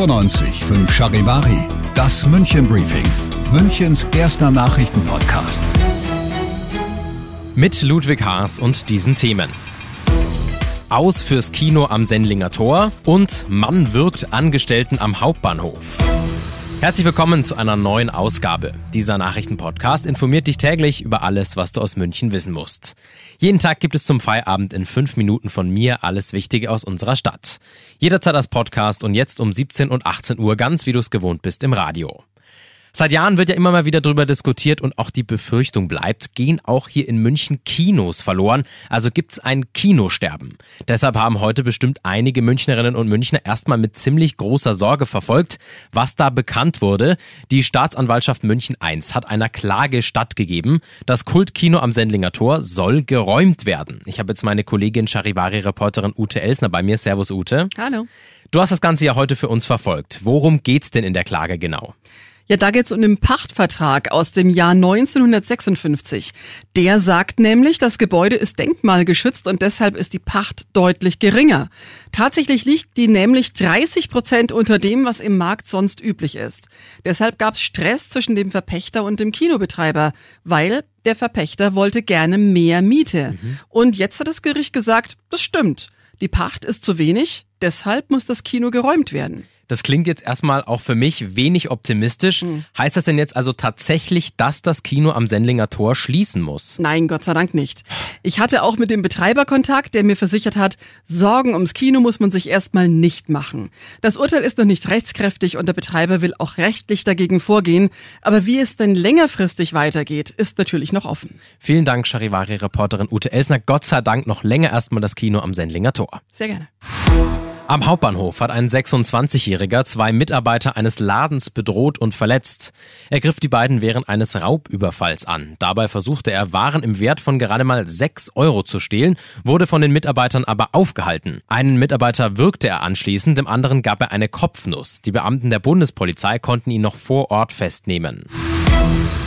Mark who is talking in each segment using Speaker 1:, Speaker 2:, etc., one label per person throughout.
Speaker 1: 95 5 Charivari, das München Briefing, Münchens erster Nachrichtenpodcast.
Speaker 2: Mit Ludwig Haas und diesen Themen. Aus fürs Kino am Sendlinger Tor und Mann wirkt Angestellten am Hauptbahnhof. Herzlich willkommen zu einer neuen Ausgabe. Dieser Nachrichtenpodcast informiert dich täglich über alles, was du aus München wissen musst. Jeden Tag gibt es zum Feierabend in fünf Minuten von mir alles Wichtige aus unserer Stadt. Jederzeit als Podcast und jetzt um 17 und 18 Uhr ganz wie du es gewohnt bist im Radio. Seit Jahren wird ja immer mal wieder darüber diskutiert und auch die Befürchtung bleibt, gehen auch hier in München Kinos verloren, also gibt's ein Kinosterben. Deshalb haben heute bestimmt einige Münchnerinnen und Münchner erstmal mit ziemlich großer Sorge verfolgt, was da bekannt wurde. Die Staatsanwaltschaft München I hat einer Klage stattgegeben. Das Kultkino am Sendlinger Tor soll geräumt werden. Ich habe jetzt meine Kollegin Charivari-Reporterin Ute Elsner bei mir. Servus Ute.
Speaker 3: Hallo.
Speaker 2: Du hast das Ganze ja heute für uns verfolgt. Worum geht's denn in der Klage genau?
Speaker 3: Ja, da geht's um den Pachtvertrag aus dem Jahr 1956. Der sagt nämlich, das Gebäude ist denkmalgeschützt und deshalb ist die Pacht deutlich geringer. Tatsächlich liegt die nämlich 30 Prozent unter dem, was im Markt sonst üblich ist. Deshalb gab's Stress zwischen dem Verpächter und dem Kinobetreiber, weil der Verpächter wollte gerne mehr Miete. Mhm. Und jetzt hat das Gericht gesagt, das stimmt. Die Pacht ist zu wenig, deshalb muss das Kino geräumt werden.
Speaker 2: Das klingt jetzt erstmal auch für mich wenig optimistisch. Mhm. Heißt das denn jetzt also tatsächlich, dass das Kino am Sendlinger Tor schließen muss?
Speaker 3: Nein, Gott sei Dank nicht. Ich hatte auch mit dem Betreiber Kontakt, der mir versichert hat, Sorgen ums Kino muss man sich erstmal nicht machen. Das Urteil ist noch nicht rechtskräftig und der Betreiber will auch rechtlich dagegen vorgehen. Aber wie es denn längerfristig weitergeht, ist natürlich noch offen.
Speaker 2: Vielen Dank, Charivari-Reporterin Ute Elsner. Gott sei Dank noch länger erstmal das Kino am Sendlinger Tor.
Speaker 3: Sehr gerne.
Speaker 2: Am Hauptbahnhof hat ein 26-Jähriger zwei Mitarbeiter eines Ladens bedroht und verletzt. Er griff die beiden während eines Raubüberfalls an. Dabei versuchte er, Waren im Wert von gerade mal 6 Euro zu stehlen, wurde von den Mitarbeitern aber aufgehalten. Einen Mitarbeiter wirkte er anschließend, dem anderen gab er eine Kopfnuss. Die Beamten der Bundespolizei konnten ihn noch vor Ort festnehmen.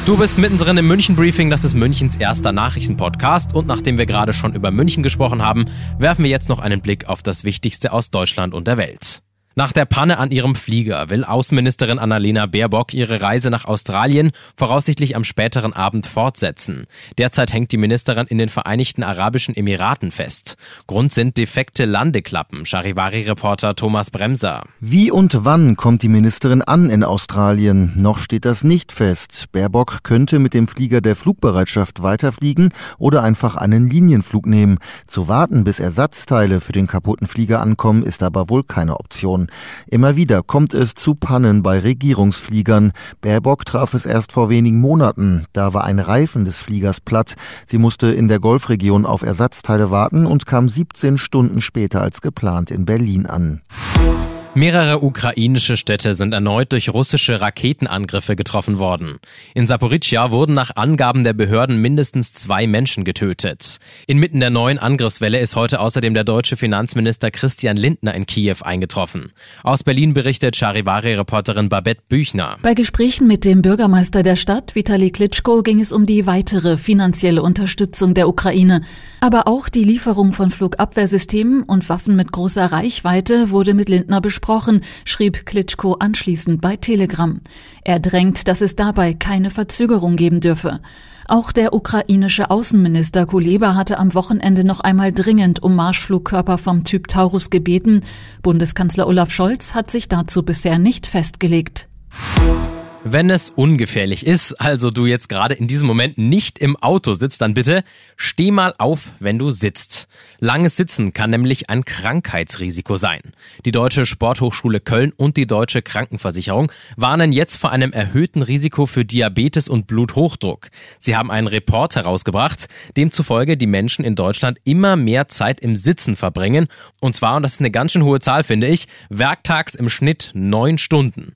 Speaker 2: Du bist mittendrin im München Briefing, das ist Münchens erster Nachrichtenpodcast und nachdem wir gerade schon über München gesprochen haben, werfen wir jetzt noch einen Blick auf das Wichtigste aus Deutschland und der Welt. Nach der Panne an ihrem Flieger will Außenministerin Annalena Baerbock ihre Reise nach Australien voraussichtlich am späteren Abend fortsetzen. Derzeit hängt die Ministerin in den Vereinigten Arabischen Emiraten fest. Grund sind defekte Landeklappen, Charivari-Reporter Thomas Bremser.
Speaker 4: Wie und wann kommt die Ministerin an in Australien? Noch steht das nicht fest. Baerbock könnte mit dem Flieger der Flugbereitschaft weiterfliegen oder einfach einen Linienflug nehmen. Zu warten, bis Ersatzteile für den kaputten Flieger ankommen, ist aber wohl keine Option. Immer wieder kommt es zu Pannen bei Regierungsfliegern. Baerbock traf es erst vor wenigen Monaten. Da war ein Reifen des Fliegers platt. Sie musste in der Golfregion auf Ersatzteile warten und kam 17 Stunden später als geplant in Berlin an.
Speaker 2: Mehrere ukrainische Städte sind erneut durch russische Raketenangriffe getroffen worden. In Saporischja wurden nach Angaben der Behörden mindestens zwei Menschen getötet. Inmitten der neuen Angriffswelle ist heute außerdem der deutsche Finanzminister Christian Lindner in Kiew eingetroffen. Aus Berlin berichtet Charivari-Reporterin Babette Büchner.
Speaker 5: Bei Gesprächen mit dem Bürgermeister der Stadt, Vitali Klitschko, ging es um die weitere finanzielle Unterstützung der Ukraine. Aber auch die Lieferung von Flugabwehrsystemen und Waffen mit großer Reichweite wurde mit Lindner besprochen besprochen, schrieb Klitschko anschließend bei Telegram. Er drängt, dass es dabei keine Verzögerung geben dürfe. Auch der ukrainische Außenminister Kuleba hatte am Wochenende noch einmal dringend um Marschflugkörper vom Typ Taurus gebeten. Bundeskanzler Olaf Scholz hat sich dazu bisher nicht festgelegt.
Speaker 2: Wenn es ungefährlich ist, also du jetzt gerade in diesem Moment nicht im Auto sitzt, dann bitte steh mal auf, wenn du sitzt. Langes Sitzen kann nämlich ein Krankheitsrisiko sein. Die Deutsche Sporthochschule Köln und die Deutsche Krankenversicherung warnen jetzt vor einem erhöhten Risiko für Diabetes und Bluthochdruck. Sie haben einen Report herausgebracht, demzufolge die Menschen in Deutschland immer mehr Zeit im Sitzen verbringen. Und zwar, und das ist eine ganz schön hohe Zahl, finde ich, werktags im Schnitt neun Stunden.